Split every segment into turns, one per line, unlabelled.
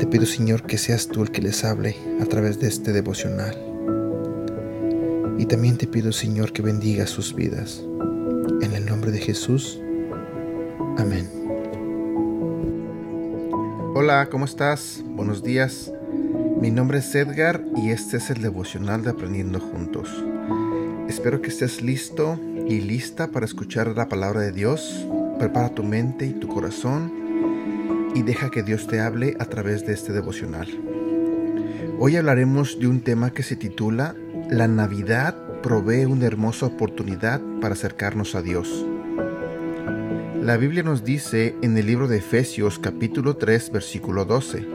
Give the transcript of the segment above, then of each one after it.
Te pido, Señor, que seas tú el que les hable a través de este devocional. Y también te pido, Señor, que bendiga sus vidas. En el nombre de Jesús. Amén. Hola, ¿cómo estás? Buenos días. Mi nombre es Edgar y este es el devocional de Aprendiendo Juntos. Espero que estés listo y lista para escuchar la palabra de Dios. Prepara tu mente y tu corazón y deja que Dios te hable a través de este devocional. Hoy hablaremos de un tema que se titula La Navidad provee una hermosa oportunidad para acercarnos a Dios. La Biblia nos dice en el libro de Efesios capítulo 3 versículo 12,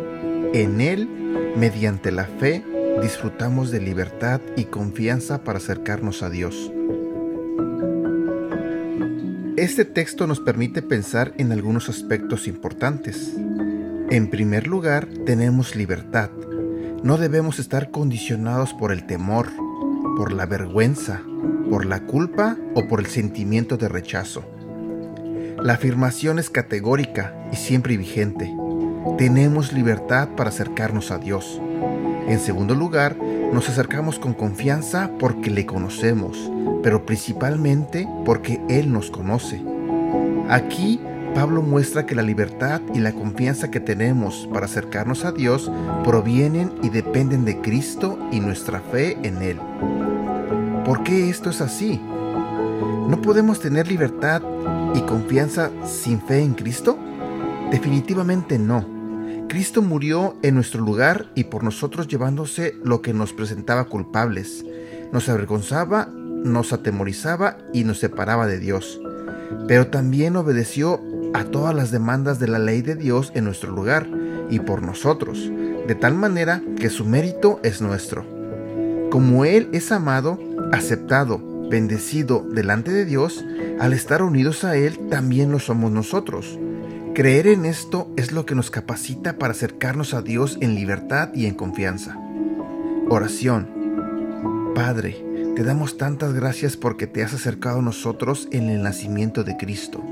en Él, mediante la fe, disfrutamos de libertad y confianza para acercarnos a Dios. Este texto nos permite pensar en algunos aspectos importantes. En primer lugar, tenemos libertad. No debemos estar condicionados por el temor, por la vergüenza, por la culpa o por el sentimiento de rechazo. La afirmación es categórica y siempre vigente. Tenemos libertad para acercarnos a Dios. En segundo lugar, nos acercamos con confianza porque le conocemos, pero principalmente porque Él nos conoce. Aquí, Pablo muestra que la libertad y la confianza que tenemos para acercarnos a Dios provienen y dependen de Cristo y nuestra fe en Él. ¿Por qué esto es así? ¿No podemos tener libertad y confianza sin fe en Cristo? Definitivamente no. Cristo murió en nuestro lugar y por nosotros llevándose lo que nos presentaba culpables, nos avergonzaba, nos atemorizaba y nos separaba de Dios. Pero también obedeció a todas las demandas de la ley de Dios en nuestro lugar y por nosotros, de tal manera que su mérito es nuestro. Como Él es amado, aceptado, bendecido delante de Dios, al estar unidos a Él también lo somos nosotros. Creer en esto es lo que nos capacita para acercarnos a Dios en libertad y en confianza. Oración. Padre, te damos tantas gracias porque te has acercado a nosotros en el nacimiento de Cristo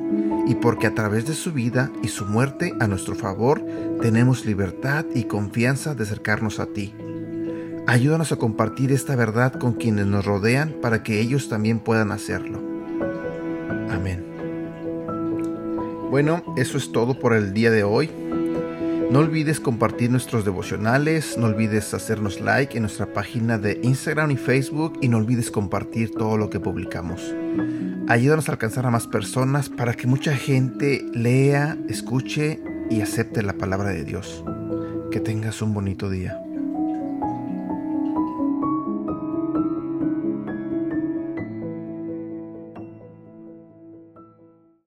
y porque a través de su vida y su muerte a nuestro favor tenemos libertad y confianza de acercarnos a ti. Ayúdanos a compartir esta verdad con quienes nos rodean para que ellos también puedan hacerlo. Amén. Bueno, eso es todo por el día de hoy. No olvides compartir nuestros devocionales, no olvides hacernos like en nuestra página de Instagram y Facebook y no olvides compartir todo lo que publicamos. Ayúdanos a alcanzar a más personas para que mucha gente lea, escuche y acepte la palabra de Dios. Que tengas un bonito día.